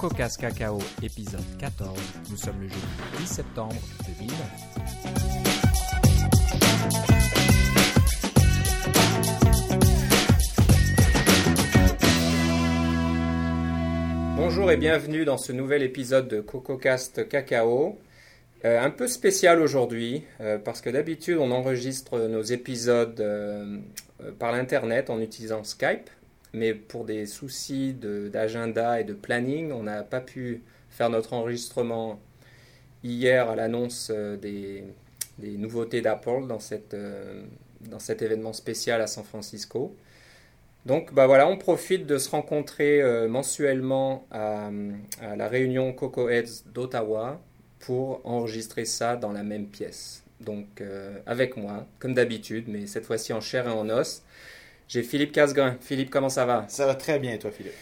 CocoCast Cacao, épisode 14. Nous sommes le jeudi 10 septembre 2020. Bonjour et bienvenue dans ce nouvel épisode de CocoCast Cacao. Euh, un peu spécial aujourd'hui euh, parce que d'habitude on enregistre nos épisodes euh, par l'internet en utilisant Skype, mais pour des soucis d'agenda et de planning, on n'a pas pu faire notre enregistrement hier à l'annonce euh, des, nouveautés d'Apple euh, dans cet événement spécial à San Francisco. Donc bah voilà, on profite de se rencontrer euh, mensuellement à, la réunion Coco Heads d'Ottawa pour enregistrer ça dans la même pièce. Donc avec moi, comme d'habitude, mais cette fois-ci en chair et en os. J'ai Philippe Casgrain. Philippe, comment ça va? Ça va très bien, toi, Philippe.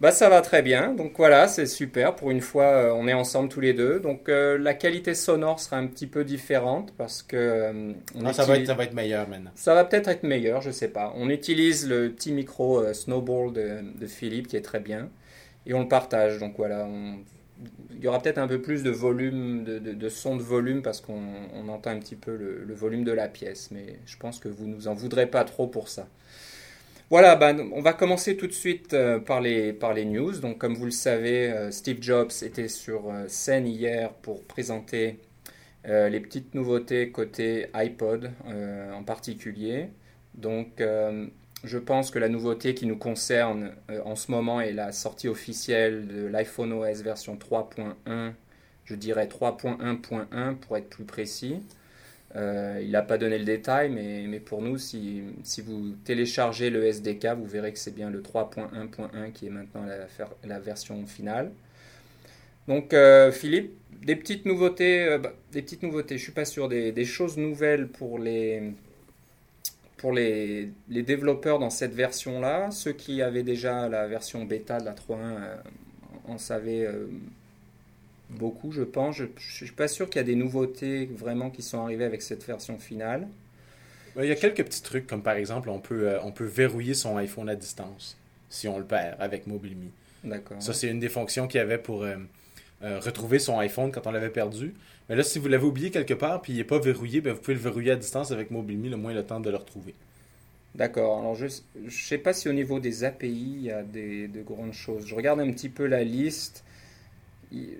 Bah ça va très bien. Donc voilà, c'est super. Pour une fois, euh, on est ensemble tous les deux. Donc euh, la qualité sonore sera un petit peu différente parce que euh, on Non, ça, va être, utilise- ça va être meilleur maintenant. ça va peut-être être meilleur, je sais pas. On utilise le petit micro euh, Snowball de, de Philippe qui est très bien et on le partage. Donc voilà, on- il y aura peut-être un peu plus de volume, de, de- de son de volume parce qu'on on entend un petit peu le, le volume de la pièce. Mais je pense que vous nous en voudrez pas trop pour ça. Voilà, ben, on va commencer tout de suite euh, par, les, news. Donc, comme vous le savez, euh, Steve Jobs était sur euh, scène hier pour présenter les petites nouveautés côté iPod en particulier. Donc, je pense que la nouveauté qui nous concerne en ce moment est la sortie officielle de l'iPhone OS version 3.1, je dirais 3.1.1 pour être plus précis. Euh, il n'a pas donné le détail, mais, mais pour nous, si, si vous téléchargez le SDK, vous verrez que c'est bien le 3.1.1 qui est maintenant la, version finale. Donc, euh, Philippe, des petites nouveautés, euh, bah, des petites nouveautés, je suis pas sûr, des, choses nouvelles pour les, pour les, les développeurs dans cette version-là. Ceux qui avaient déjà la version bêta de la 3.1 euh, en savaient beaucoup, je pense. Je, je suis pas sûr qu'il y a des nouveautés vraiment qui sont arrivées avec cette version finale. Il y a quelques petits trucs, comme par exemple, on peut, euh, on peut verrouiller son iPhone à distance si on le perd avec MobileMe. D'accord. Ça, c'est une des fonctions qu'il y avait pour euh, euh, retrouver son iPhone quand on l'avait perdu. Mais là, si vous l'avez oublié quelque part puis il n'est pas verrouillé, ben, vous pouvez le verrouiller à distance avec MobileMe, le moins le temps de le retrouver. D'accord. Alors, je ne sais pas si au niveau des API, il y a des, de grandes choses. Je regarde un petit peu la liste.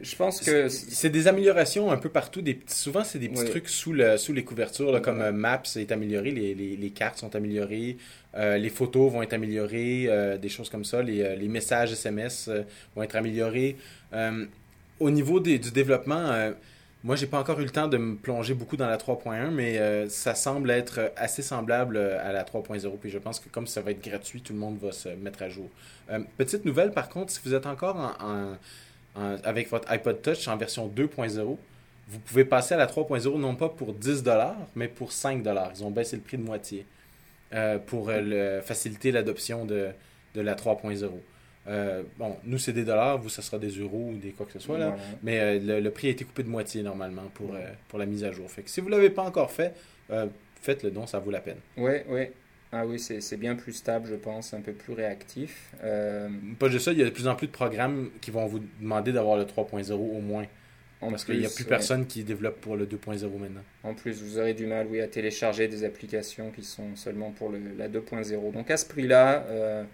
Je pense que... C'est des améliorations un peu partout. Des petits- souvent, c'est des petits trucs sous, le, sous les couvertures, là, comme Ouais. euh, Maps est amélioré, les, les- les cartes sont améliorées, euh, les photos vont être améliorées, euh, des choses comme ça, les, les messages SMS euh, vont être améliorés. Au niveau des- du développement, moi, j'ai pas encore eu le temps de me plonger beaucoup dans la 3.1, mais ça semble être assez semblable à la 3.0. Puis je pense que comme ça va être gratuit, tout le monde va se mettre à jour. Petite nouvelle, par contre, si vous êtes encore en- en en- avec votre iPod Touch en version 2.0, vous pouvez passer à la 3.0 non pas pour 10$, mais pour 5$. Ils ont baissé le prix de moitié euh, pour euh, le- faciliter l'adoption de, de la 3.0. Euh, bon, nous, c'est des dollars, vous, ça sera des euros ou des quoi que ce soit. Là. Voilà. Mais euh, le, le prix a été coupé de moitié normalement pour, euh, pour la mise à jour. Fait que si vous ne l'avez pas encore fait, euh, faites le don, ça vaut la peine. Oui, oui. Ah oui, c'est bien plus stable, je pense, un peu plus réactif. Euh, Pas juste ça, il y a de plus en plus de programmes qui vont vous demander d'avoir le 3.0 au moins. en Parce qu'il n'y a plus, ouais. personne qui développe pour le 2.0 maintenant. En plus, vous aurez du mal, oui, à télécharger des applications qui sont seulement pour le, la 2.0. Donc à ce prix-là, euh,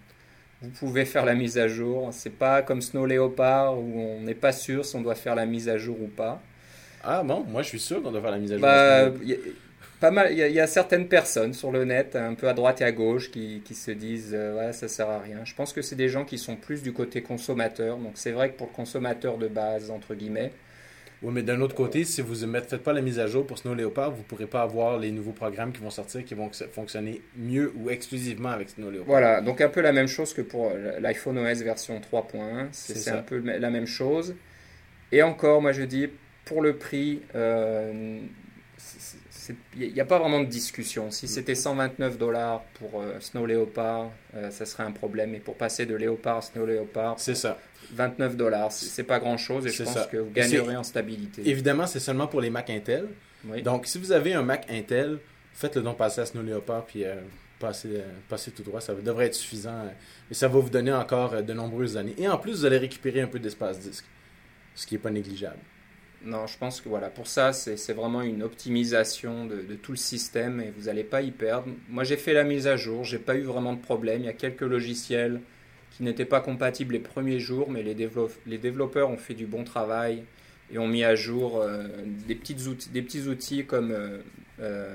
vous pouvez faire la mise à jour. C'est pas comme Snow Leopard où on n'est pas sûr si on doit faire la mise à jour ou pas. Ah bon, moi je suis sûr qu'on doit faire la mise à jour. Bah, pas mal. Il y, a- il y a certaines personnes sur le net, un peu à droite et à gauche, qui, qui se disent, euh, ouais, ça sert à rien. Je pense que c'est des gens qui sont plus du côté consommateur. Donc c'est vrai que pour le consommateur de base, entre guillemets, Oui, mais d'un autre côté, si vous ne faites pas la mise à jour pour Snow Leopard, vous ne pourrez pas avoir les nouveaux programmes qui vont sortir qui vont fonctionner mieux ou exclusivement avec Snow Leopard. Voilà, donc un peu la même chose que pour l'iPhone OS version 3.1, c'est un peu la même chose. Et encore, moi je dis, pour le prix, euh, il n'y a pas vraiment de discussion. Si c'était 129 dollars pour euh, Snow Leopard, euh, ça serait un problème. Et pour passer de Leopard à Snow Leopard, C'est ça. 29 dollars, c'est pas grand chose et je pense ça. que vous gagnerez en stabilité. Évidemment, c'est seulement pour les Mac Intel. Oui. Donc, si vous avez un Mac Intel, faites-le donc passer à Snow Leopard, puis euh, passer, passer tout droit. Ça devrait être suffisant. Et ça va vous donner encore de nombreuses années. Et en plus, vous allez récupérer un peu d'espace disque, ce qui n'est pas négligeable. Non, je pense que voilà, pour ça, c'est vraiment une optimisation de, de, tout le système et vous n'allez pas y perdre. Moi, j'ai fait la mise à jour, j'ai pas eu vraiment de problème. Il y a quelques logiciels qui n'étaient pas compatibles les premiers jours, mais les, les, développeurs ont fait du bon travail et ont mis à jour euh, des, petites outils, des petits outils comme euh, euh,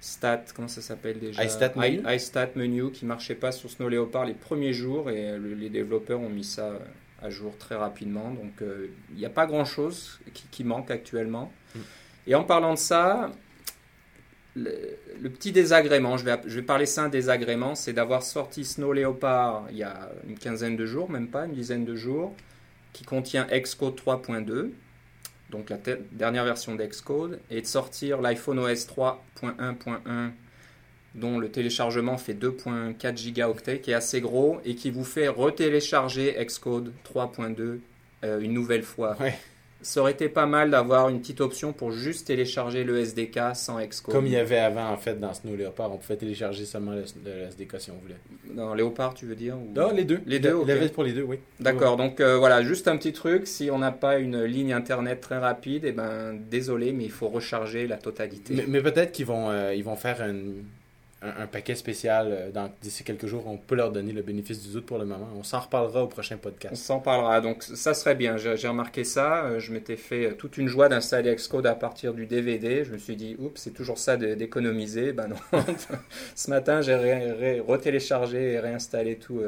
Stat, comment ça s'appelle déjà? iStat Menu. iStat Menu qui marchait pas sur Snow Leopard les premiers jours et les développeurs ont mis ça à jour très rapidement. Donc euh, il n'y a pas grand-chose qui, manque actuellement. Mm. Et en parlant de ça, le, petit désagrément, je vais, je vais parler ça un désagrément, c'est d'avoir sorti Snow Leopard il y a une quinzaine de jours, même pas une dizaine de jours, qui contient Xcode 3.2, donc la dernière version d'Xcode, et de sortir l'iPhone OS 3.1.1 dont le téléchargement fait 2.4 gigaoctets, qui est assez gros et qui vous fait retélécharger Xcode 3.2 euh, une nouvelle fois. Ça aurait été pas mal d'avoir une petite option pour juste télécharger le SDK sans Xcode. Comme il y avait avant en fait dans Snow Leopard, on pouvait télécharger seulement le, SDK si on voulait. Dans Leopard, tu veux dire Non, les deux. Les deux. Il avait pour les deux, oui. D'accord. Donc euh, voilà, juste un petit truc. Si on n'a pas une ligne internet très rapide, eh ben désolé, mais il faut recharger la totalité. Mais, peut-être qu'ils vont, euh, ils vont faire une un, paquet spécial euh, d'ici quelques jours. On peut leur donner le bénéfice du doute pour le moment. On s'en reparlera au prochain podcast. On s'en parlera. Donc ça serait bien. J'ai remarqué ça. Euh, je m'étais fait euh, toute une joie d'installer Xcode à partir du DVD. Je me suis dit, oups, c'est toujours ça d'économiser. Ben non. Ce matin, j'ai retéléchargé et réinstallé tout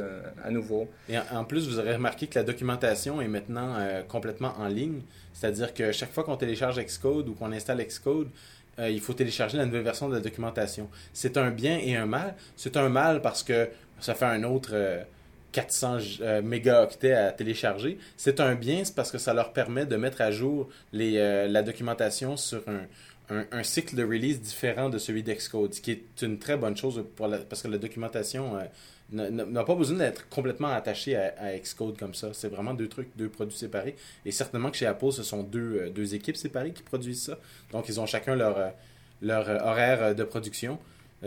à nouveau. Et en plus, vous aurez remarqué que la documentation est maintenant complètement en ligne. C'est-à-dire que chaque fois qu'on télécharge Xcode ou qu'on installe Xcode, euh, il faut télécharger la nouvelle version de la documentation. C'est un bien et un mal. C'est un mal parce que ça fait un autre 400 euh, euh, mégaoctets à télécharger. C'est un bien parce que ça leur permet de mettre à jour les, la documentation sur un, un, cycle de release différent de celui d'Xcode, ce qui est une très bonne chose parce que la documentation n'a pas besoin d'être complètement attaché à, Xcode comme ça. C'est vraiment deux trucs, deux produits séparés. Et certainement que chez Apple, ce sont deux, euh, deux équipes séparées qui produisent ça. Donc, ils ont chacun leur, euh, leur euh, horaire de production.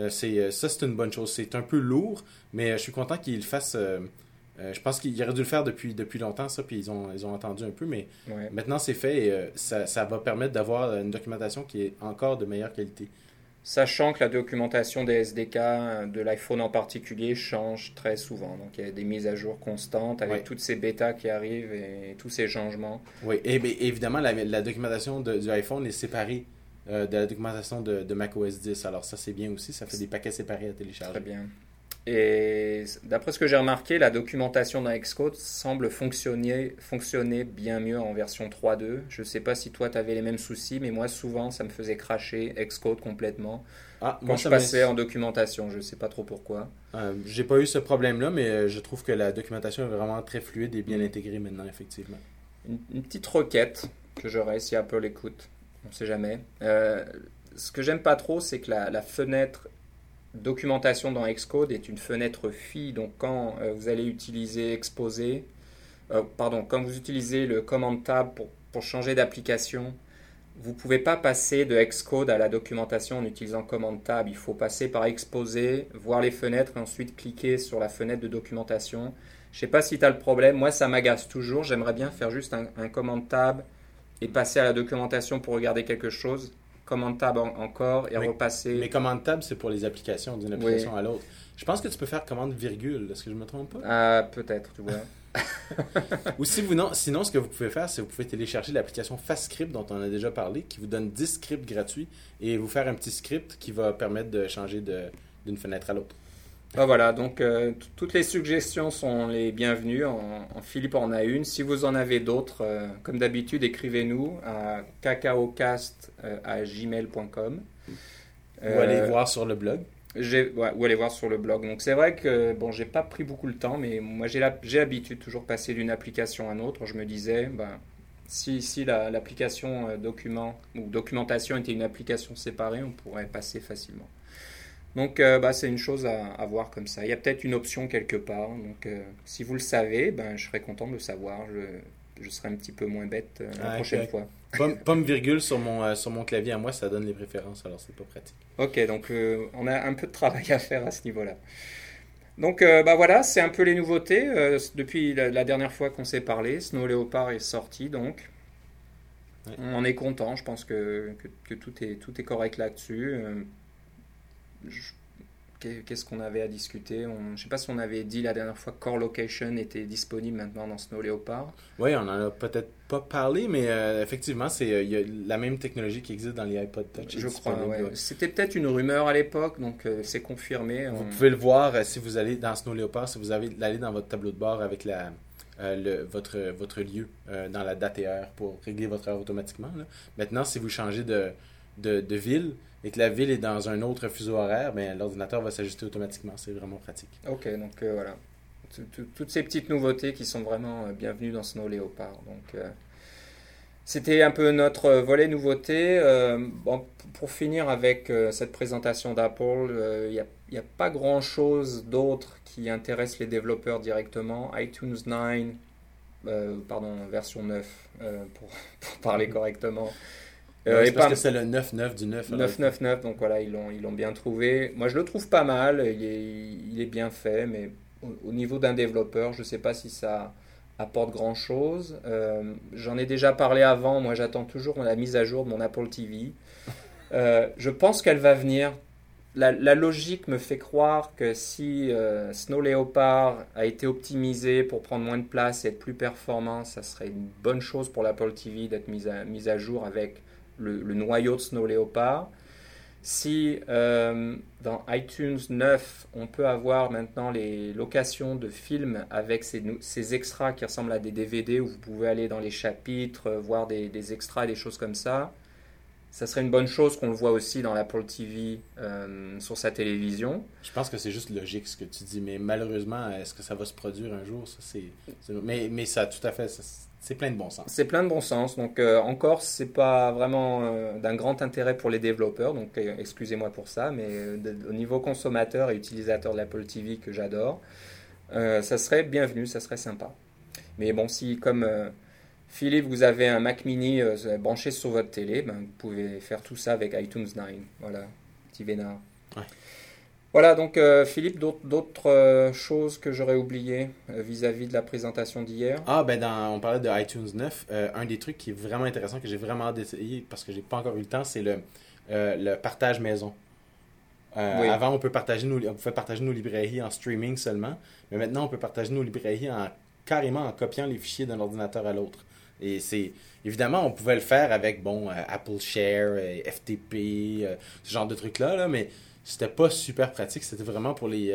c'est ça, c'est une bonne chose. C'est un peu lourd, mais je suis content qu'ils le fassent. je pense qu'ils auraient dû le faire depuis, depuis longtemps, ça, puis ils ont, ils ont entendu un peu, mais maintenant c'est fait et ça, ça va permettre d'avoir une documentation qui est encore de meilleure qualité. Sachant que la documentation des SDK euh, de l'iPhone en particulier change très souvent. Donc il y a des mises à jour constantes avec toutes ces bêtas qui arrivent et tous ces changements. Oui, et, évidemment, la, documentation de, du iPhone est séparée euh, de la documentation de, de macOS 10. Alors ça, c'est bien aussi. Ça fait des paquets séparés à télécharger. Très bien. Et d'après ce que j'ai remarqué, la documentation dans Xcode semble fonctionner, fonctionner bien mieux en version 3.2. Je ne sais pas si toi tu avais les mêmes soucis, mais moi souvent ça me faisait cracher Xcode complètement ah, quand je passais en documentation. Je ne sais pas trop pourquoi. Euh, j'ai pas eu ce problème-là, mais euh, je trouve que la documentation est vraiment très fluide et bien mm. intégrée maintenant, effectivement. Une, petite requête que j'aurais si Apple écoute. On ne sait jamais. Euh, ce que j'aime pas trop, c'est que la, la fenêtre documentation dans Xcode est une fenêtre FI. Donc quand euh, vous allez utiliser exposer, euh, pardon, quand vous utilisez le command tab pour, changer d'application, vous ne pouvez pas passer de Xcode à la documentation en utilisant command tab. Il faut passer par exposer, voir les fenêtres et ensuite cliquer sur la fenêtre de documentation. Je ne sais pas si tu as le problème. Moi, ça m'agace toujours. J'aimerais bien faire juste un, un command tab et passer à la documentation pour regarder quelque chose commande tab encore et repasser. Mais commande tab, c'est pour les applications, d'une application à l'autre. Je pense que tu peux faire commande virgule, est-ce que je me trompe pas? Ah, peut-être, tu vois. Ou si vous, non, sinon, ce que vous pouvez faire, c'est vous pouvez télécharger l'application FastScript dont on a déjà parlé, qui vous donne 10 scripts gratuits et vous faire un petit script qui va permettre de changer d'une fenêtre à l'autre. Ah, voilà, donc euh, toutes les suggestions sont les bienvenues. En, Philippe en a une. Si vous en avez d'autres, euh, comme d'habitude, écrivez-nous à cacaocast.gmail.com. Euh, ou allez voir sur le blog. ou aller voir sur le blog. Donc c'est vrai que bon, j'ai pas pris beaucoup le temps, mais moi j'ai l'habitude toujours passer d'une application à une autre. Je me disais, ben, si, si l'application document ou documentation était une application séparée, on pourrait passer facilement. Donc, euh, bah, c'est une chose à, voir comme ça. Il y a peut-être une option quelque part. Donc, euh, si vous le savez, ben, je serais content de le savoir. je serai un petit peu moins bête euh, la Ah, prochaine fois. Pomme, pomme virgule sur mon, sur mon clavier à moi, ça donne les préférences, alors c'est pas pratique. Ok, donc on a un peu de travail à faire à ce niveau-là. Donc bah voilà, c'est un peu les nouveautés. depuis la, la dernière fois qu'on s'est parlé, Snow Leopard est sorti donc. Ouais. On en est content, je pense que, que, que tout, est, tout est correct là-dessus. Qu'est-ce qu'on avait à discuter On- Je ne sais pas si on avait dit la dernière fois que Core Location était disponible maintenant dans Snow Leopard. Oui, on en a peut-être pas parlé, mais euh, effectivement, c'est euh, y a la même technologie qui existe dans les iPod Touch. Je crois, ouais. C'était peut-être une rumeur à l'époque, donc euh, c'est confirmé. Vous pouvez le voir si vous allez dans Snow Leopard, si vous avez allez dans votre tableau de bord avec la, euh, le- votre, votre lieu euh, dans la date et heure pour régler votre heure automatiquement. là. Maintenant, si vous changez de, de, ville et que la ville est dans un autre fuseau horaire, ben, l'ordinateur va s'ajuster automatiquement. C'est vraiment pratique. Ok, donc euh, voilà. Tout- tout- Toutes ces petites nouveautés qui sont vraiment euh, bienvenues dans Snow Leopard. Donc, euh, c'était un peu notre volet nouveauté. Bon, pour finir avec cette présentation d'Apple, il n'y a, y a pas grand-chose d'autre qui intéresse les développeurs directement. iTunes 9, euh, pardon, version 9, euh, pour, pour parler correctement. Euh, c'est parce pas- que c'est le 9-9 du 9. alors. 999, donc voilà, ils l'ont, ils l'ont bien trouvé. Moi, je le trouve pas mal, il est, il est bien fait, mais au, au niveau d'un développeur, je ne sais pas si ça apporte grand-chose. Euh, j'en ai déjà parlé avant, moi j'attends toujours la mise à jour de mon Apple TV. Euh, je pense qu'elle va venir. La, la logique me fait croire que si euh, Snow Leopard a été optimisé pour prendre moins de place et être plus performant, ça serait une bonne chose pour l'Apple TV d'être mise à, mise à jour avec le, noyau de Snow Leopard. Si euh, dans iTunes 9, on peut avoir maintenant les locations de films avec ces, ces extras qui ressemblent à des DVD où vous pouvez aller dans les chapitres, euh, voir des, des extras des choses comme ça, ça serait une bonne chose qu'on le voit aussi dans l'Apple TV euh, sur sa télévision. Je pense que c'est juste logique ce que tu dis, mais malheureusement, est-ce que ça va se produire un jour? Ça, c'est, Mais, mais ça, tout à fait, ça, c'est plein de bon sens. C'est plein de bon sens. Donc euh, encore, c'est pas vraiment euh, d'un grand intérêt pour les développeurs. Donc euh, excusez-moi pour ça, mais au niveau consommateur et utilisateur de l'Apple TV que j'adore, ça serait bienvenu, ça serait sympa. Mais bon, si comme Philippe, vous avez un Mac Mini euh, branché sur votre télé, ben, vous pouvez faire tout ça avec iTunes 9. Voilà, petit vénard. Ouais. Voilà, donc euh, Philippe, d'autres- euh, choses que j'aurais oubliées vis-à-vis de la présentation d'hier? Ah, ben dans, on parlait de iTunes 9. euh, un des trucs qui est vraiment intéressant, que j'ai vraiment hâte d'essayer, parce que j'ai pas encore eu le temps, c'est le, le partage maison. Euh, Oui. Avant, on, peut partager nos, on pouvait partager nos librairies en streaming seulement, mais maintenant, on peut partager nos librairies en, carrément en copiant les fichiers d'un ordinateur à l'autre. Et c'est évidemment, on pouvait le faire avec bon euh, Apple Share, euh, FTP, euh, ce genre de trucs-là, là, mais c'était pas super pratique. C'était vraiment pour les,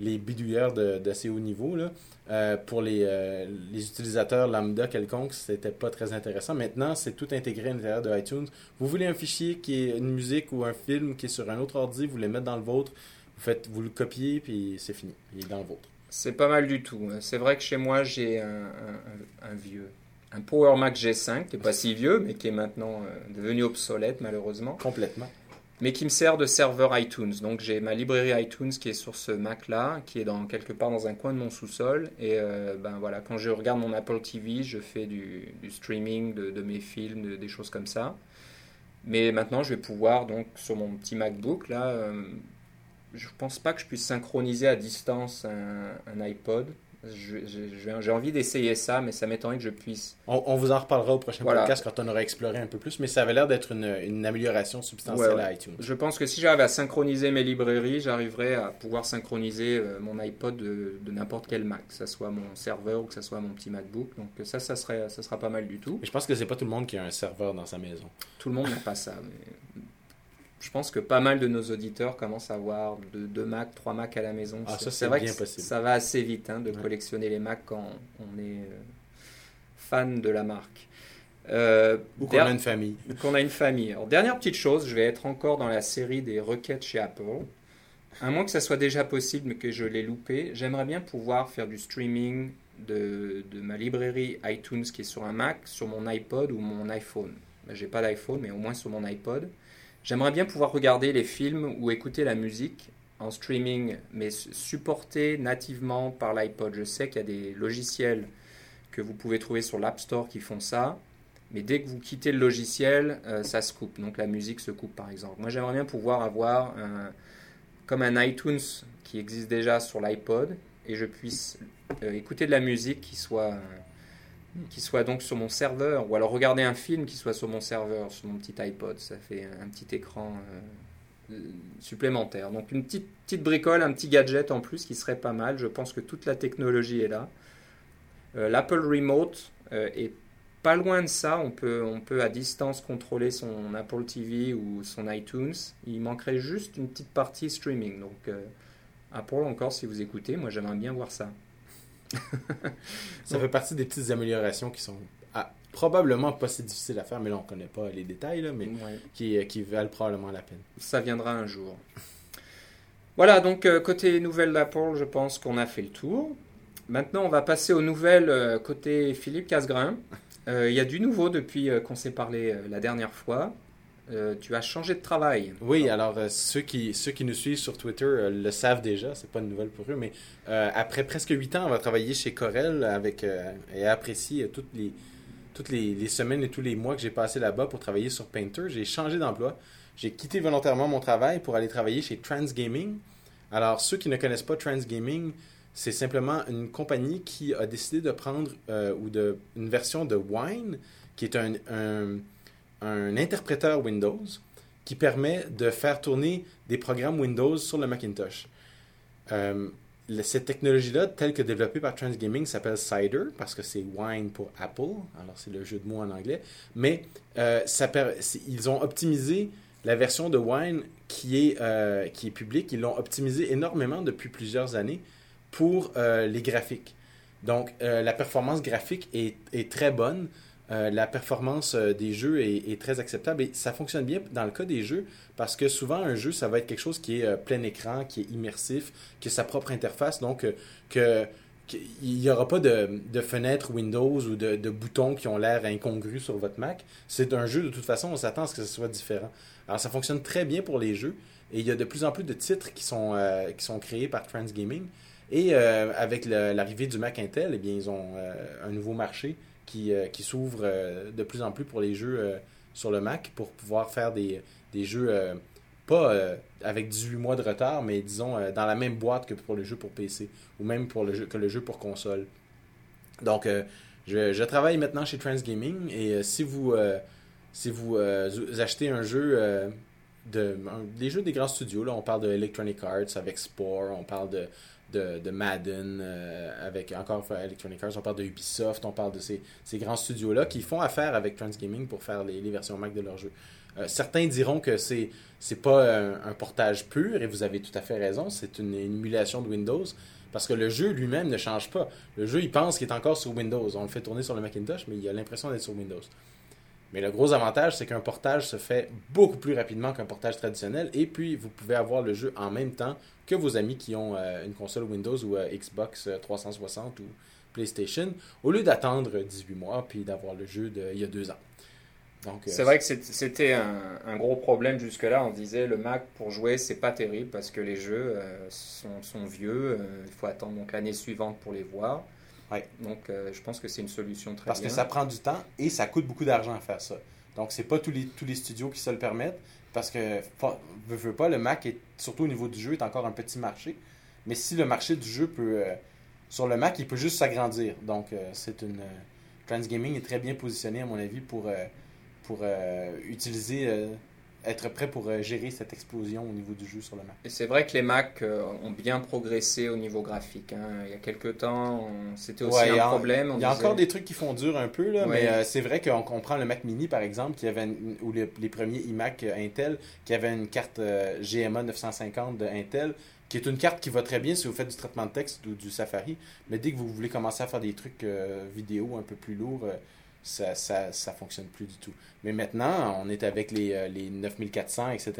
les bidouilleurs d'assez haut niveau. Là. Pour les, les utilisateurs lambda quelconques, c'était pas très intéressant. Maintenant, c'est tout intégré à l'intérieur de iTunes. Vous voulez un fichier qui est une musique ou un film qui est sur un autre ordi, vous le mettez dans le vôtre, vous, faites, vous le copiez, puis c'est fini. Il est dans le vôtre. C'est pas mal du tout. C'est vrai que chez moi, j'ai un- un vieux, un Power Mac G5, qui n'est pas si vieux, mais qui est maintenant euh, devenu obsolète, malheureusement, Complètement. mais qui me sert de serveur iTunes. Donc j'ai ma librairie iTunes qui est sur ce Mac-là, qui est dans, quelque part dans un coin de mon sous-sol. Et euh, ben voilà, quand je regarde mon Apple TV, je fais du, du streaming de, de mes films, de- des choses comme ça. Mais maintenant, je vais pouvoir, donc, sur mon petit MacBook, là, euh, je pense pas que je puisse synchroniser à distance un, un iPod. J'ai envie d'essayer ça, mais ça m'étonnerait que je puisse. On, on vous en reparlera au prochain Voilà. podcast quand on aura exploré un peu plus, mais ça avait l'air d'être une, une amélioration substantielle Ouais, ouais. à iTunes. Je pense que si j'arrive à synchroniser mes librairies, j'arriverai à pouvoir synchroniser euh, mon iPod de, de n'importe quel Mac, que ce soit mon serveur ou que ce soit mon petit MacBook. Donc ça, ça, serait, ça sera pas mal du tout. Mais je pense que c'est pas tout le monde qui a un serveur dans sa maison. Tout le monde n'a pas ça. Mais je pense que pas mal de nos auditeurs commencent à avoir deux, Mac, trois Mac à la maison. Ah, ça, c'est vrai bien que possible. ça va assez vite hein, de Ouais. collectionner les Macs quand on est euh, fan de la marque. Euh, Ou qu'on a une famille. qu'on a une famille. Alors, dernière petite chose, je vais être encore dans la série des requêtes chez Apple. À moins que ça soit déjà possible, mais que je l'ai loupé, j'aimerais bien pouvoir faire du streaming de, de ma librairie iTunes qui est sur un Mac, sur mon iPod ou mon iPhone. Ben, J'ai pas d'iPhone, mais au moins sur mon iPod. J'aimerais bien pouvoir regarder les films ou écouter la musique en streaming, mais su- supporté nativement par l'iPod. Je sais qu'il y a des logiciels que vous pouvez trouver sur l'App Store qui font ça. Mais dès que vous quittez le logiciel, ça se coupe. Donc la musique se coupe par exemple. Moi j'aimerais bien pouvoir avoir comme un iTunes qui existe déjà sur l'iPod et je puisse écouter de la musique qui soit qui soit donc sur mon serveur, ou alors regarder un film qui soit sur mon serveur, sur mon petit iPod, ça fait un petit écran euh, supplémentaire. Donc une petite, bricole, un petit gadget en plus qui serait pas mal. Je pense que toute la technologie est là. Euh, L'Apple Remote euh, est pas loin de ça. On peut, on peut à distance contrôler son Apple TV ou son iTunes. Il manquerait juste une petite partie streaming. Donc Apple encore, si vous écoutez, moi j'aimerais bien voir ça. ça fait partie des petites améliorations qui sont ah, probablement pas si difficiles à faire, mais là on connaît pas les détails, là, mais qui, euh, qui valent probablement la peine. Ça viendra un jour. Voilà, donc euh, côté nouvelles d'Apple, je pense qu'on a fait le tour. Maintenant, on va passer aux nouvelles euh, côté Philippe Casgrain. Il y a du nouveau depuis qu'on s'est parlé la dernière fois. Euh, tu as changé de travail. Oui, alors euh, ceux, qui, ceux qui nous suivent sur Twitter euh, le savent déjà, c'est pas une nouvelle pour eux, mais après presque huit ans, on va travailler chez Corel avec, et apprécier toutes, les, toutes les, semaines et tous les mois que j'ai passé là-bas pour travailler sur Painter. J'ai changé d'emploi. J'ai quitté volontairement mon travail pour aller travailler chez Transgaming. Alors, ceux qui ne connaissent pas Transgaming, c'est simplement une compagnie qui a décidé de prendre ou de, une version de Wine, qui est un un interpréteur Windows qui permet de faire tourner des programmes Windows sur le Macintosh. Euh, cette technologie-là, telle que développée par Transgaming, s'appelle Cider, parce que c'est Wine pour Apple, alors c'est le jeu de mots en anglais, mais euh, ils ont optimisé la version de Wine qui est, euh, qui est publique, ils l'ont optimisé énormément depuis plusieurs années pour les graphiques. Donc, la performance graphique est, est très bonne. Euh, la performance euh, des jeux est, très acceptable et ça fonctionne bien dans le cas des jeux parce que souvent un jeu ça va être quelque chose qui est euh, plein écran, qui est immersif, qui a sa propre interface donc que il n'y aura pas de, de fenêtres Windows ou de, boutons qui ont l'air incongrus sur votre Mac. C'est un jeu, de toute façon, on s'attend à ce que ce soit différent. Alors, ça fonctionne très bien pour les jeux et il y a de plus en plus de titres qui sont, qui sont créés par Transgaming. Et avec l'arrivée du Mac Intel, eh bien, ils ont un nouveau marché qui, euh, qui s'ouvre euh, de plus en plus pour les jeux euh, sur le Mac pour pouvoir faire des, des jeux pas avec 18 mois de retard, mais disons dans la même boîte que pour le jeu pour PC ou même pour le jeu, que le jeu pour console. Donc, je, je, travaille maintenant chez Transgaming et si vous, si vous achetez un jeu de, des jeux des grands studios, là, on parle de Electronic Arts avec Spore, on parle de de, Madden, euh, avec encore Electronic Arts, on parle de Ubisoft, on parle de ces, grands studios-là qui font affaire avec Transgaming pour faire les, versions Mac de leurs jeux. Euh, certains diront que c'est c'est pas un, portage pur, et vous avez tout à fait raison, c'est une, émulation de Windows, parce que le jeu lui-même ne change pas. Le jeu, il pense qu'il est encore sur Windows. On le fait tourner sur le Macintosh, mais il a l'impression d'être sur Windows. Mais le gros avantage, c'est qu'un portage se fait beaucoup plus rapidement qu'un portage traditionnel. Et puis, vous pouvez avoir le jeu en même temps que vos amis qui ont euh, une console Windows ou euh, Xbox 360 euh, ou PlayStation, au lieu d'attendre 18 mois puis d'avoir le jeu d'il y a deux ans. C'est vrai que c'était un, gros problème jusque-là. On disait le Mac pour jouer, c'est pas terrible parce que les jeux sont, vieux. il faut attendre l'année suivante pour les voir. Donc, je pense que c'est une solution très Parce que ça prend du temps et ça coûte beaucoup d'argent à faire ça. Donc, c'est pas tous les, tous les studios qui se le permettent. Parce que, veux, veux pas, le Mac, est, surtout au niveau du jeu, est encore un petit marché. Mais si le marché du jeu peut. Euh, sur le Mac, il peut juste s'agrandir. Donc, euh, c'est une. Euh, Transgaming est très bien positionné, à mon avis, pour, pour utiliser être prêt pour euh, gérer cette explosion au niveau du jeu sur le Mac. C'est vrai que les Mac euh, ont bien progressé au niveau graphique. Hein. Il y a quelques temps, c'était aussi un problème. Il y a encore des trucs qui font dur un peu, là, mais euh, c'est vrai qu'on comprend le Mac Mini, par exemple, qui avait ou les, premiers iMac Intel, qui avait une carte GMA 950 de Intel, qui est une carte qui va très bien si vous faites du traitement de texte ou du Safari. Mais dès que vous voulez commencer à faire des trucs vidéo un peu plus lourds, ça, ça, ça fonctionne plus du tout. Mais maintenant, on est avec les, euh, les 9400, etc.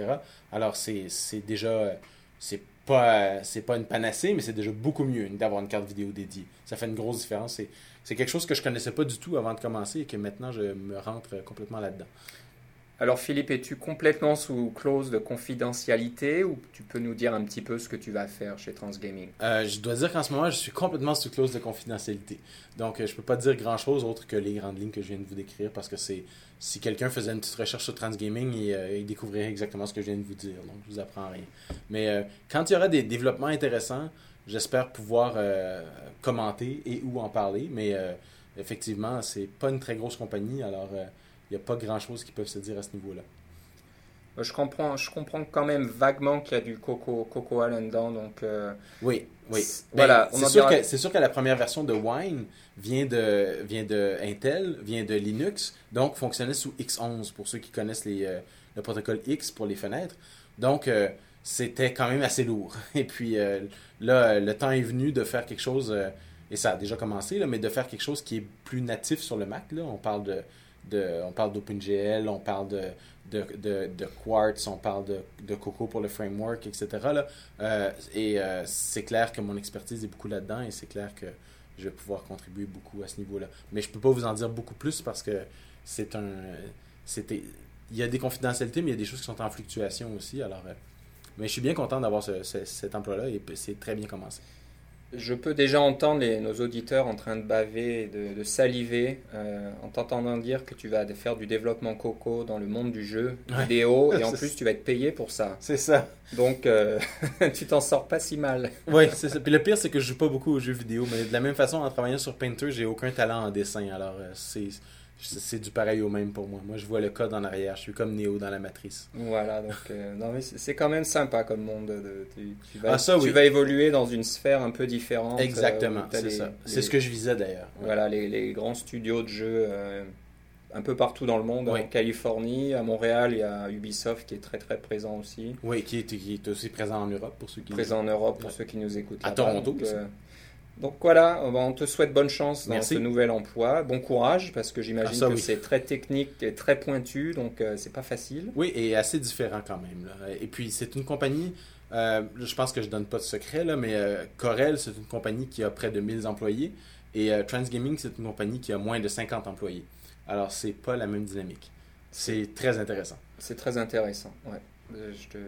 Alors, c'est déjà, c'est pas, pas une panacée, mais c'est déjà beaucoup mieux d'avoir une carte vidéo dédiée. Ça fait une grosse différence. C'est quelque chose que je connaissais pas du tout avant de commencer et que maintenant, je me rentre complètement là-dedans. Alors Philippe, es-tu complètement sous clause de confidentialité ou tu peux nous dire un petit peu ce que tu vas faire chez Transgaming euh, Je dois dire qu'en ce moment, je suis complètement sous clause de confidentialité. Donc, euh, je peux pas dire grand-chose autre que les grandes lignes que je viens de vous décrire parce que c'est si quelqu'un faisait une petite recherche sur Transgaming, il, euh, il, découvrirait exactement ce que je viens de vous dire. Donc, je vous apprends rien. Mais quand il y aura des développements intéressants, j'espère pouvoir commenter et ou en parler. Mais effectivement, c'est pas une très grosse compagnie, alors n'y a pas grand-chose qui peut se dire à ce niveau-là. Je comprends, je comprends quand même vaguement qu'il y a du Coco, Coco dedans. Donc, euh, Oui, oui. Voilà, c'est sûr, que, sûr, que la première version de Wine vient de, vient de Intel, vient de Linux, donc fonctionnait sous X11 pour ceux qui connaissent les, euh, le protocole X pour les fenêtres. Donc, euh, c'était quand même assez lourd. Et puis là, le temps est venu de faire quelque chose, et ça a déjà commencé, là, mais de faire quelque chose qui est plus natif sur le Mac. Là. On parle de on parle d'OpenGL, on parle de, Quartz, on parle de, de, Coco pour le framework, etc. Là. Euh, et euh, c'est clair que mon expertise est beaucoup là-dedans et c'est clair que je vais pouvoir contribuer beaucoup à ce niveau-là. Mais je ne peux pas vous en dire beaucoup plus parce que c'est un. C'était, il y a des confidentialités, mais il y a des choses qui sont en fluctuation aussi. Alors, euh, mais je suis bien content d'avoir cet emploi-là et c'est très bien commencé je peux déjà entendre les, nos auditeurs en train de baver, de, de saliver, euh, en t'entendant dire que tu vas faire du développement coco dans le monde du jeu vidéo, et en plus tu vas être payé pour ça. C'est ça. Donc euh, tu t'en sors pas si mal. oui, c'est ça. Puis le pire, c'est que je joue pas beaucoup aux jeux vidéo, mais de la même façon, en travaillant sur Painter, j'ai aucun talent en dessin. Alors euh, c'est c'est du pareil au même pour moi. Moi, je vois le code en arrière. Je suis comme Néo dans la matrice. Voilà, donc euh, non, mais c'est quand même sympa comme monde. De, tu, vas, ah, tu vas évoluer dans une sphère un peu différente. Euh, Exactement, c'est ça. C'est ce que je visais d'ailleurs. Voilà, les, les, grands studios de jeux euh, un peu partout dans le monde. En Californie, à Montréal, il y a Ubisoft qui est très très présent aussi. Oui, qui est, qui est aussi présent en Europe pour ceux qui Présent en Europe pour ceux qui nous écoutent. À Toronto aussi. Donc voilà, on te souhaite bonne chance dans ce nouvel emploi. Bon courage, parce que j'imagine ah, que c'est très technique et très pointu, donc euh, c'est pas facile. Oui, et assez différent quand même. Et puis c'est une compagnie, euh, je pense que je donne pas de secret, là, mais euh, Corel, c'est une compagnie qui a près de 1000 employés, et Transgaming, c'est une compagnie qui a moins de 50 employés. Alors c'est pas la même dynamique. C'est très intéressant. C'est très intéressant, ouais. Je,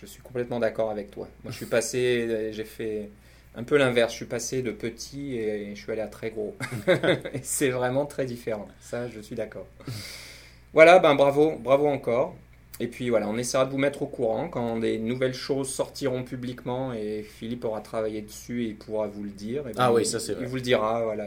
je suis complètement d'accord avec toi. Moi, je suis passé, j'ai fait un peu l'inverse. Je suis passé de petit et je suis allé à très gros. c'est vraiment très différent. Ça, je suis d'accord. Voilà, ben bravo, bravo encore. Et puis voilà, on essaiera de vous mettre au courant quand des nouvelles choses sortiront publiquement et Philippe aura travaillé dessus et il pourra vous le dire. ah ben, oui, ça c'est vrai. Il vous le dira, voilà,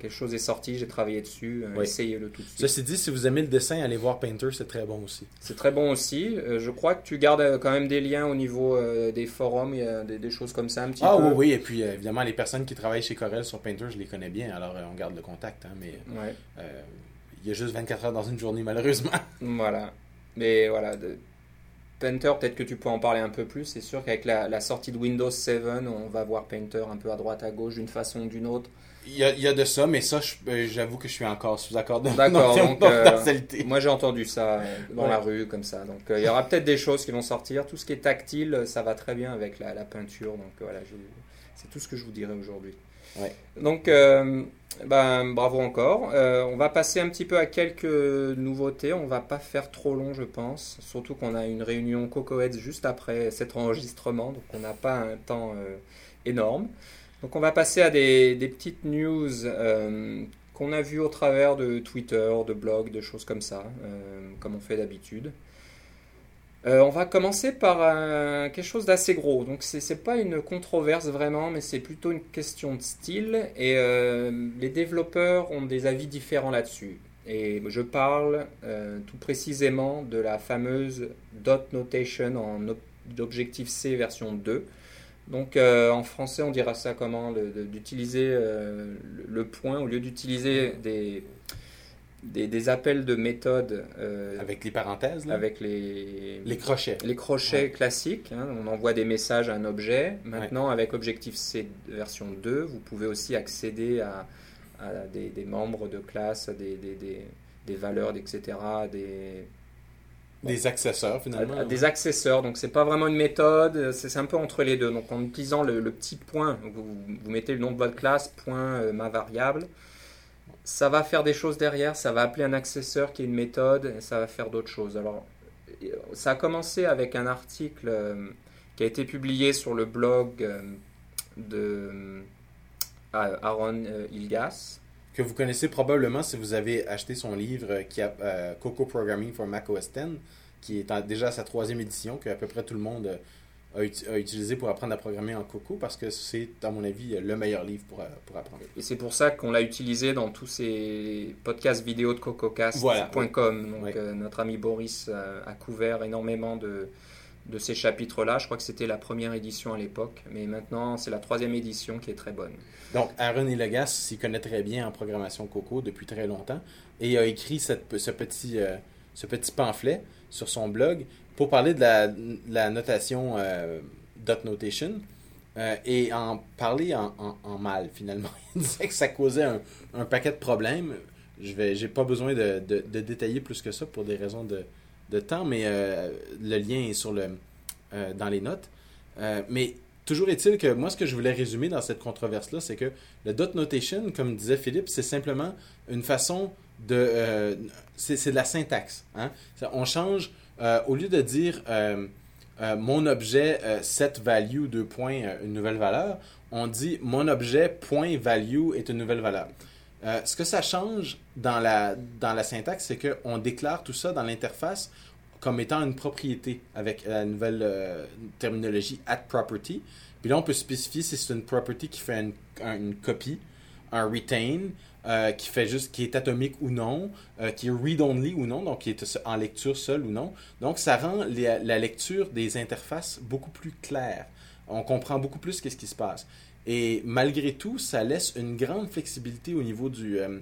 quelque chose est sorti, j'ai travaillé dessus, euh, essayez-le tout de suite. Ceci dit, si vous aimez le dessin, allez voir Painter, c'est très bon aussi. C'est très bon aussi. Euh, je crois que tu gardes euh, quand même des liens au niveau des forums, il y a des, choses comme ça un petit ah, peu? Ah oui, oui, et puis évidemment, les personnes qui travaillent chez Corel sur Painter, je les connais bien, alors on garde le contact, hein, mais il y a juste 24 heures dans une journée, malheureusement. Voilà. Mais voilà, de... Painter, peut-être que tu peux en parler un peu plus. C'est sûr qu'avec la, sortie de Windows 7, on va voir Painter un peu à droite, à gauche, d'une façon ou d'une autre. Il y, a, il y, a, de ça, mais ça, euh, j'avoue que je suis encore sous accord de D'accord, donc, euh, moi j'ai entendu ça euh, dans la rue, comme ça. Donc il y aura peut-être des choses qui vont sortir. Tout ce qui est tactile, ça va très bien avec la, la peinture. Donc voilà, c'est tout ce que je vous dirai aujourd'hui. Donc, ben, bravo encore. Euh, on va passer un petit peu à quelques nouveautés. On va pas faire trop long, je pense. Surtout qu'on a une réunion Cocoheads juste après cet enregistrement, donc on n'a pas un temps euh, énorme. Donc on va passer à des, petites news euh, qu'on a vues au travers de Twitter, de blogs, de choses comme ça, comme on fait d'habitude. Euh, on va commencer par quelque chose d'assez gros. Donc c'est pas une controverse vraiment, mais c'est plutôt une question de style. Et euh, les développeurs ont des avis différents là-dessus. Et je parle euh, tout précisément de la fameuse dot notation en Objective-C version 2. Donc en français on dira ça comment D'utiliser le point au lieu d'utiliser des des, appels de méthode. Euh, avec les parenthèses Avec les, les crochets. Les crochets classiques. Hein. on envoie des messages à un objet. Maintenant, avec Objective-C version 2, vous pouvez aussi accéder à, des, membres de classe, des, des, des valeurs, etc. Des, des accesseurs finalement. des accesseurs, donc c'est pas vraiment une méthode, c'est un peu entre les deux. Donc en utilisant le, petit point, vous, vous, mettez le nom de votre classe, point euh, ma variable, ça va faire des choses derrière, ça va appeler un accesseur qui est une méthode, ça va faire d'autres choses. Alors, ça a commencé avec un article euh, qui a été publié sur le blog euh, de euh, Aaron Ilgas. Que vous connaissez probablement si vous avez acheté son livre qui a Coco Programming for Mac OS X, qui est déjà à sa troisième édition, que à peu près tout le monde a, utilisé pour apprendre à programmer en Coco parce que c'est, à mon avis, le meilleur livre pour, pour apprendre. Et c'est pour ça qu'on l'a utilisé dans tous ces podcasts vidéo de cococast.com. Donc, euh, notre ami Boris a, couvert énormément de, de ces chapitres-là. Je crois que c'était la première édition à l'époque, mais maintenant c'est la troisième édition qui est très bonne. Donc Aaron Ilegas s'y connaît très bien en programmation Coco depuis très longtemps et a écrit cette, ce, petit, euh, ce petit pamphlet sur son blog pour parler de la, notation euh, dot notation euh, et en parler en, mal finalement. Il disait que ça causait un, paquet de problèmes. Je vais, j'ai pas besoin de, détailler plus que ça pour des raisons de, temps, mais euh, le lien est sur le, dans les notes. mais toujours est-il que moi, ce que je voulais résumer dans cette controverse-là, c'est que le dot notation, comme disait Philippe, c'est simplement une façon de. c'est, de la syntaxe. Hein. On change euh, au lieu de dire euh, euh, mon objet set value deux points une nouvelle valeur, on dit mon objet point value est une nouvelle valeur. ce que ça change dans la, dans la syntaxe, c'est qu'on déclare tout ça dans l'interface comme étant une propriété avec la nouvelle terminologie at property. Puis là, on peut spécifier si c'est une property qui fait une, une copie, un retain, euh, qui fait juste qui est atomique ou non, euh, qui est read-only ou non, donc qui est en lecture seule ou non. Donc ça rend la lecture des interfaces beaucoup plus claire. On comprend beaucoup plus qu'est-ce qui se passe. Et malgré tout, ça laisse une grande flexibilité au niveau du, euh,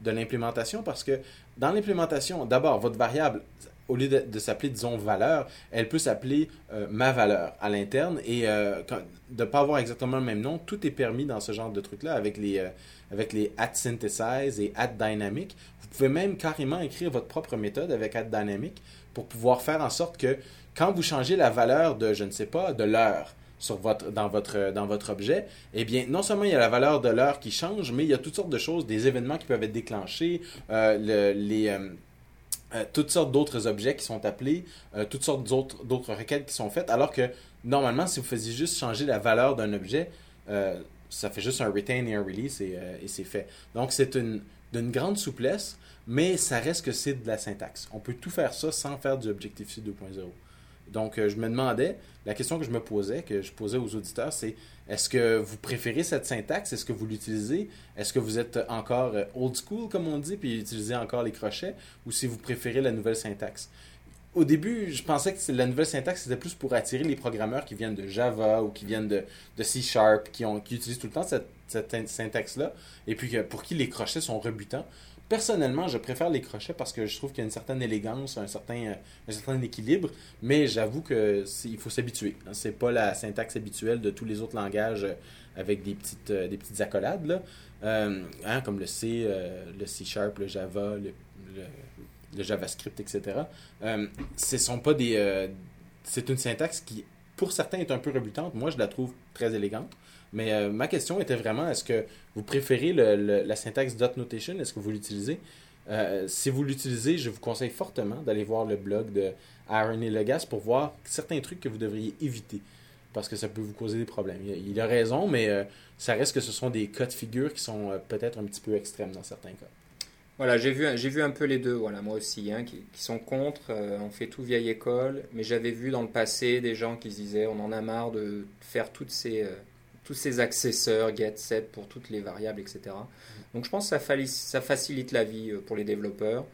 de l'implémentation parce que dans l'implémentation, d'abord, votre variable, au lieu de, s'appeler, disons, valeur, elle peut s'appeler ma valeur à l'interne et de ne pas avoir exactement le même nom, tout est permis dans ce genre de truc-là avec les, avec les at synthesize et at dynamic. Vous pouvez même carrément écrire votre propre méthode avec at dynamic pour pouvoir faire en sorte que quand vous changez la valeur de, je ne sais pas, de l'heure sur votre, dans, votre, dans votre objet, eh bien, non seulement il y a la valeur de l'heure qui change, mais il y a toutes sortes de choses, des événements qui peuvent être déclenchés, euh, les, euh, euh, toutes sortes d'autres objets qui sont appelés, toutes sortes d'autres requêtes qui sont faites, alors que normalement, si vous faisiez juste changer la valeur d'un objet, ça fait juste un retain et un release euh, et, c'est fait. Donc, c'est une, d'une grande souplesse, mais ça reste que c'est de la syntaxe. On peut tout faire ça sans faire du Objective-C 2.0. Donc, euh, je me demandais, la question que je me posais, que je posais aux auditeurs, c'est est-ce que vous préférez cette syntaxe? Est-ce que vous l'utilisez? Est-ce que vous êtes encore euh, old school, comme on dit, puis utilisez encore les crochets? Ou si vous préférez la nouvelle syntaxe? Au début, je pensais que la nouvelle syntaxe, c'était plus pour attirer les programmeurs qui viennent de Java ou qui viennent de, C Sharp, qui, utilisent tout le temps cette, syntaxe-là, et puis pour qui les crochets sont rebutants. Personnellement, je préfère les crochets parce que je trouve qu'il y a une certaine élégance, un certain, un certain équilibre, mais j'avoue qu'il faut s'habituer. Hein. C'est pas la syntaxe habituelle de tous les autres langages avec des petites, euh, des petites accolades. Euh, hein, comme le C, euh, le C Sharp, le Java, le le JavaScript, etc. Euh, ce sont pas des. Euh, c'est une syntaxe qui, pour certains, est un peu rebutante. Moi, je la trouve très élégante. Mais euh, ma question était vraiment est-ce que vous préférez la syntaxe dot notation? Est-ce que vous l'utilisez? Si vous l'utilisez, je vous conseille fortement d'aller voir le blog de Aaron et Legas pour voir certains trucs que vous devriez éviter parce que ça peut vous causer des problèmes. Il, a raison, mais ça reste que ce sont des cas de figure qui sont peut-être un petit peu extrêmes dans certains cas. Voilà, j'ai vu, j'ai vu un peu les deux, voilà, moi aussi, hein, qui, sont contre. Euh, on fait tout vieille école, mais j'avais vu dans le passé des gens qui se disaient on en a marre de faire toutes ces, euh, tous ces accesseurs, get, set pour toutes les variables, etc. Donc je pense que ça, ça facilite la vie euh, pour les développeurs.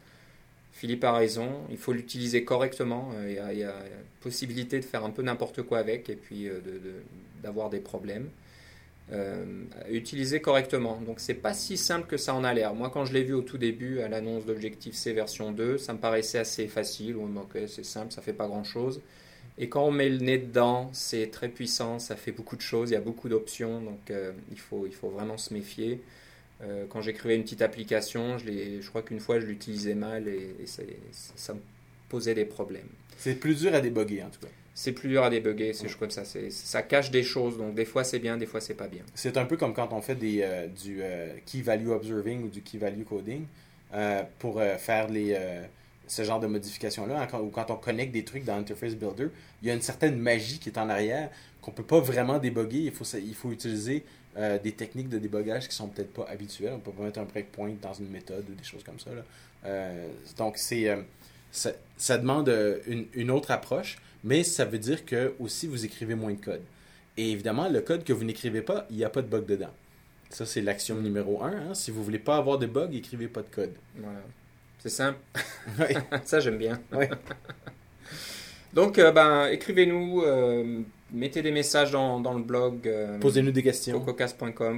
Philippe a raison, il faut l'utiliser correctement. Il y, a, il y, a, possibilité de faire un peu n'importe quoi avec et puis d'avoir de, des problèmes. Euh, utiliser correctement. Donc c'est pas si simple que ça en a l'air. Moi quand je l'ai vu au tout début à l'annonce d'Objective C version 2, ça me paraissait assez facile, ok c'est simple, ça fait pas grand chose. Et quand on met le nez dedans, c'est très puissant, ça fait beaucoup de choses, il y a beaucoup d'options, donc euh, il, faut, il faut vraiment se méfier. Euh, quand j'écrivais une petite application, je, je crois qu'une fois je l'utilisais mal et, ça me posait des problèmes. C'est plus dur à déboguer en tout cas. C'est plus dur à débugger, c'est comme ça. Ça cache des choses, donc des fois c'est bien, des fois c'est pas bien. C'est un peu comme quand on fait des, euh, du euh, key value observing ou du key value coding euh, pour faire les, ce genre de modifications-là, ou quand on connecte des trucs dans Interface Builder, il y a une certaine magie qui est en arrière qu'on peut pas vraiment débugger. Il faut, il faut utiliser des techniques de débogage qui sont peut-être pas habituelles. On peut pas mettre un breakpoint dans une méthode ou des choses comme ça. donc c'est ça, ça, demande une, une autre approche mais ça veut dire que aussi vous écrivez moins de code. Et évidemment, le code que vous n'écrivez pas, il n'y a pas de bug dedans. Ça, c'est l'action numéro un. Hein. Si vous voulez pas avoir de bug, écrivez pas de code. Voilà. C'est simple. ça, j'aime bien. Donc, euh, ben, écrivez-nous, euh, mettez des messages dans, dans le blog. Euh, Posez-nous des questions.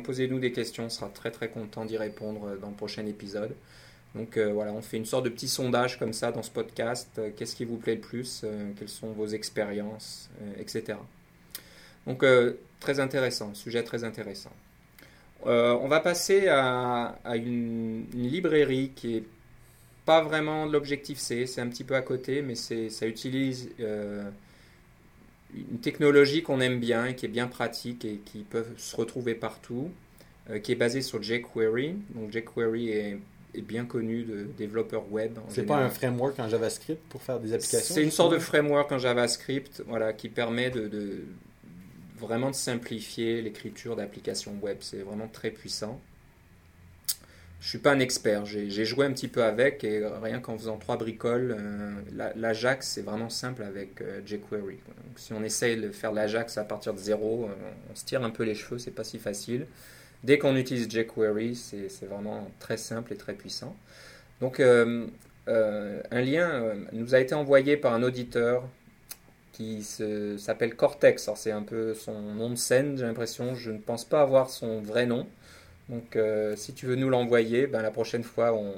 Posez-nous des questions. On sera très très content d'y répondre dans le prochain épisode. Donc euh, voilà, on fait une sorte de petit sondage comme ça dans ce podcast. Euh, qu'est-ce qui vous plaît le plus euh, Quelles sont vos expériences Etc. Donc très intéressant, sujet très intéressant. on va passer à, une, librairie qui est pas vraiment de l'objectif C, c'est un petit peu à côté, mais ça utilise une technologie qu'on aime bien, qui est bien pratique et qui peut se retrouver partout, qui est basée sur jQuery. Donc jQuery est bien connu de développeurs web. C'est pas un framework en JavaScript pour faire des applications C'est une sorte de framework en JavaScript voilà, qui permet de, vraiment de simplifier l'écriture d'applications web. C'est vraiment très puissant. Je suis pas un expert, j'ai joué un petit peu avec et rien qu'en faisant trois bricoles, euh, l'Ajax c'est vraiment simple avec euh, jQuery. Donc, si on essaye de faire l'Ajax à partir de zéro, euh, on se tire un peu les cheveux, c'est pas si facile. Dès qu'on utilise jQuery, c'est vraiment très simple et très puissant. Donc, euh, euh, un lien euh, nous a été envoyé par un auditeur qui s'appelle Cortex. c'est un peu son nom de scène, j'ai l'impression. Je ne pense pas avoir son vrai nom. Donc, si tu veux nous l'envoyer, ben, la prochaine fois, on,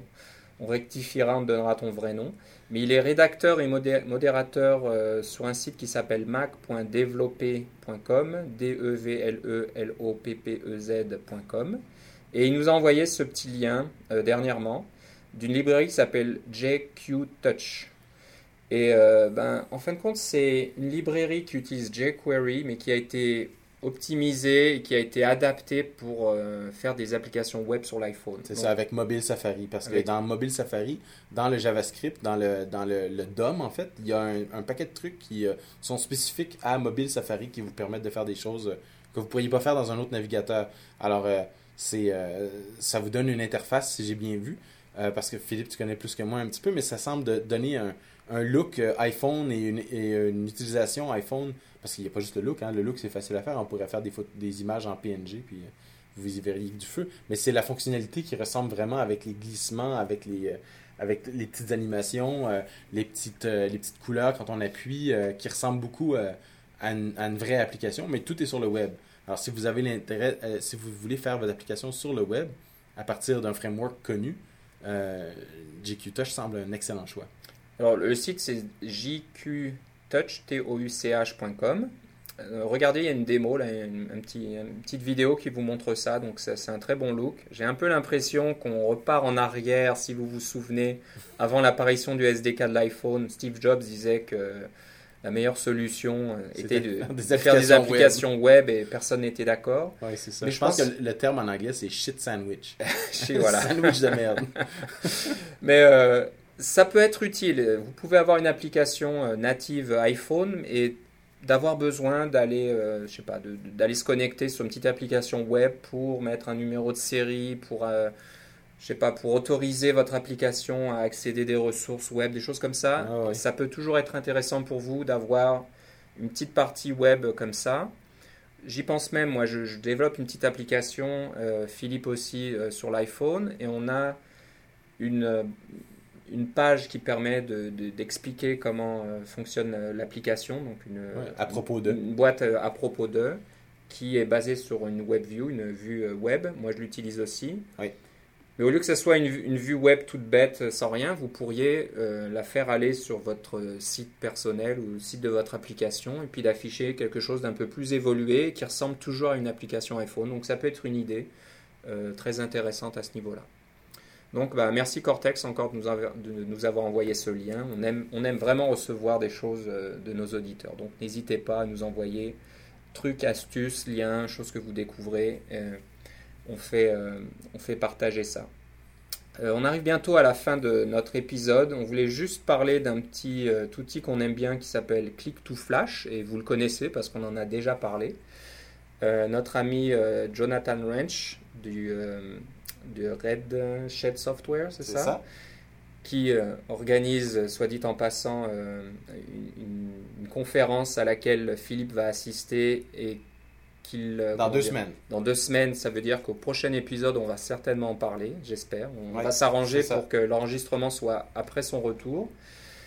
on rectifiera, on donnera ton vrai nom. Mais il est rédacteur et modérateur euh, sur un site qui s'appelle mac.developpé.com, D-E-V-L-E-L-O-P-P-E-Z.com. Et il nous a envoyé ce petit lien euh, dernièrement d'une librairie qui s'appelle JQ Touch. Et euh, ben, en fin de compte, c'est une librairie qui utilise jQuery, mais qui a été optimisé et qui a été adapté pour euh, faire des applications web sur l'iPhone. C'est ça, avec Mobile Safari. Parce que dans Mobile Safari, dans le JavaScript, dans le, dans le, le DOM, en fait, il y a un, paquet de trucs qui euh, sont spécifiques à Mobile Safari qui vous permettent de faire des choses euh, que vous ne pourriez pas faire dans un autre navigateur. Alors, c'est ça vous donne une interface, si j'ai bien vu. parce que Philippe, tu connais plus que moi un petit peu, mais ça semble de donner un, un look iPhone et une, et une utilisation iPhone parce qu'il n'y a pas juste le look. Hein. Le look, c'est facile à faire. On pourrait faire des, des images en PNG, puis euh, vous y verriez du feu. Mais c'est la fonctionnalité qui ressemble vraiment avec les glissements, avec les, euh, avec les petites animations, euh, les, petites, les petites couleurs quand on appuie, qui ressemble beaucoup à une, vraie application. Mais tout est sur le web. Alors, si vous avez l'intérêt, si vous voulez faire votre application sur le web, à partir d'un framework connu, GQ Touch semble un excellent choix. Alors, le site, c'est JQ touch.com. Euh, regardez, il y a une démo, là, une, un petit, petite vidéo qui vous montre ça, donc c'est un très bon look. J'ai un peu l'impression qu'on repart en arrière, si vous vous souvenez, avant l'apparition du SDK de l'iPhone, Steve Jobs disait que la meilleure solution euh, était de, faire des applications web, et personne n'était d'accord. Oui, c'est ça. Mais je, pense, que le terme en anglais, c'est shit sandwich. voilà. sandwich de merde. Mais euh, ça peut être utile. Vous pouvez avoir une application euh, native iPhone et d'avoir besoin d'aller, euh, je sais pas, d'aller se connecter sur une petite application web pour mettre un numéro de série, pour, euh, je sais pas, pour autoriser votre application à accéder des ressources web, des choses comme ça. Ah ça peut toujours être intéressant pour vous d'avoir une petite partie web comme ça. J'y pense même, moi, je, je, développe une petite application, Philippe aussi, sur l'iPhone, et on a une une page qui permet d'expliquer de, comment euh, fonctionne euh, l'application, donc une, à propos de. une boîte euh, à propos de, qui est basée sur une web view, une vue web. Moi, je l'utilise aussi. Oui. Mais au lieu que ce soit une, une, vue web toute bête, sans rien, vous pourriez la faire aller sur votre site personnel ou le site de votre application et puis d'afficher quelque chose d'un peu plus évolué qui ressemble toujours à une application iPhone. Donc ça peut être une idée très intéressante à ce niveau-là. Donc, bah, merci Cortex encore de nous, avoir, envoyé ce lien. On aime, vraiment recevoir des choses de nos auditeurs. Donc, n'hésitez pas à nous envoyer trucs, astuces, liens, choses que vous découvrez. on, fait, on fait partager ça. Euh, on arrive bientôt à la fin de notre épisode. On voulait juste parler d'un petit euh, outil qu'on aime bien qui s'appelle Click to Flash et vous le connaissez parce qu'on en a déjà parlé. Euh, notre ami Jonathan Wrench du, Red Shed Software, c'est ça, Qui organise, soit dit en passant, une, une, conférence à laquelle Philippe va assister et euh, dans deux semaines. Dans deux semaines, ça veut dire qu'au prochain épisode, on va certainement en parler, j'espère. On va s'arranger pour que l'enregistrement soit après son retour.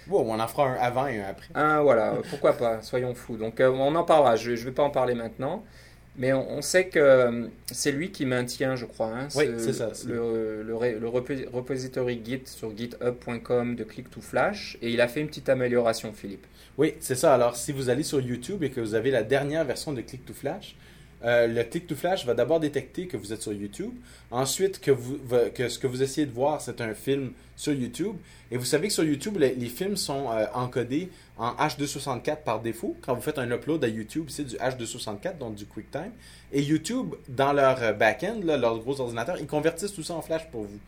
Bon, on en fera un avant et un après. Ah, voilà, pourquoi pas, soyons fous. Donc, euh, on en parlera. Je ne vais pas en parler maintenant. Mais on, sait que euh, c'est lui qui maintient, je crois, hein, oui, c'est ça, le, le, le, repository Git sur github.com de Click to Flash. Et il a fait une petite amélioration, Philippe. Oui, c'est ça. Alors, si vous allez sur YouTube et que vous avez la dernière version de Click to Flash, euh, le click to flash va d'abord détecter que vous êtes sur YouTube. Ensuite, que, ce que vous essayez de voir, c'est un film sur YouTube. Et vous savez que sur YouTube, les, films sont euh, encodés en H264 par défaut. Quand vous faites un upload à YouTube, c'est du H264, donc du QuickTime. Et YouTube, dans leur euh, back-end, leur gros ordinateur, ils convertissent tout ça en flash pour vous.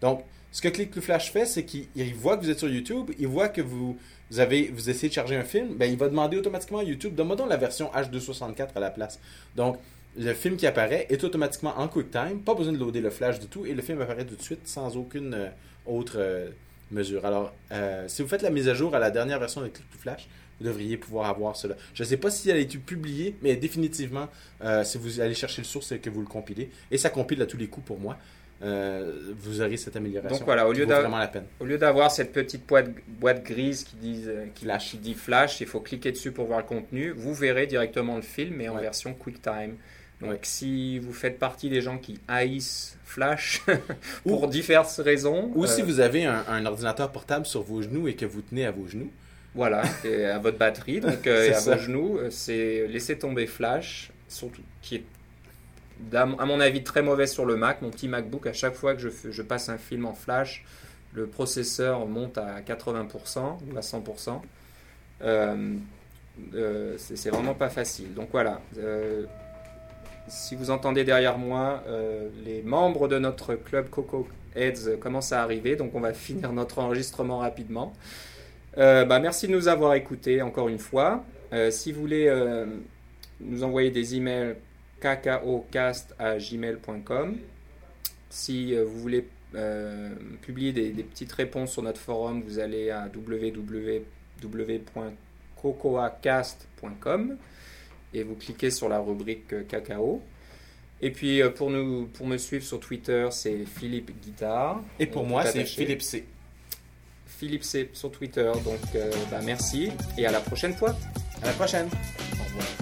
Donc, ce que Click to Flash fait, c'est qu'il voit que vous êtes sur YouTube, il voit que vous, vous, avez, vous essayez de charger un film, ben, il va demander automatiquement à YouTube, donne-moi donc la version H264 à la place. Donc, le film qui apparaît est automatiquement en QuickTime, pas besoin de loader le flash du tout, et le film apparaît tout de suite sans aucune euh, autre euh, mesure. Alors, euh, si vous faites la mise à jour à la dernière version de Click to Flash, vous devriez pouvoir avoir cela. Je ne sais pas si elle a été publiée, mais définitivement, si vous allez chercher le source, c'est que vous le compilez. Et ça compile à tous les coups pour moi. Euh, vous aurez cette amélioration. Donc voilà, au lieu au lieu d'avoir cette petite boîte, boîte grise qui dit, euh, qui, dit flash, il faut cliquer dessus pour voir le contenu. Vous verrez directement le film, mais en version QuickTime. Donc si vous faites partie des gens qui haïssent Flash pour diverses raisons. Ou si euh, vous avez un, ordinateur portable sur vos genoux et que vous tenez à vos genoux. Voilà, et à votre batterie, donc à vos genoux, c'est laisser tomber Flash, surtout, qui est à mon avis, très mauvais sur le Mac. Mon petit MacBook, à chaque fois que je, passe un film en flash, le processeur monte à 80% ou à 100%. Euh, euh, c'est vraiment pas facile. Donc voilà. Euh, si vous entendez derrière moi, les membres de notre club Coco Heads commencent à arriver, donc on va finir notre enregistrement rapidement. Bah, merci de nous avoir écoutés encore une fois. si vous voulez nous envoyer des emails kakaocast à gmail.com. Si euh, vous voulez euh, publier des, petites réponses sur notre forum, vous allez à www.cocoacast.com et vous cliquez sur la rubrique euh, cacao. Et puis pour, nous, pour me suivre sur Twitter, c'est Philippe Guitard. Et pour moi, c'est Philippe C. Philippe C sur Twitter. Donc bah, merci et à la prochaine fois. À la prochaine. Au revoir.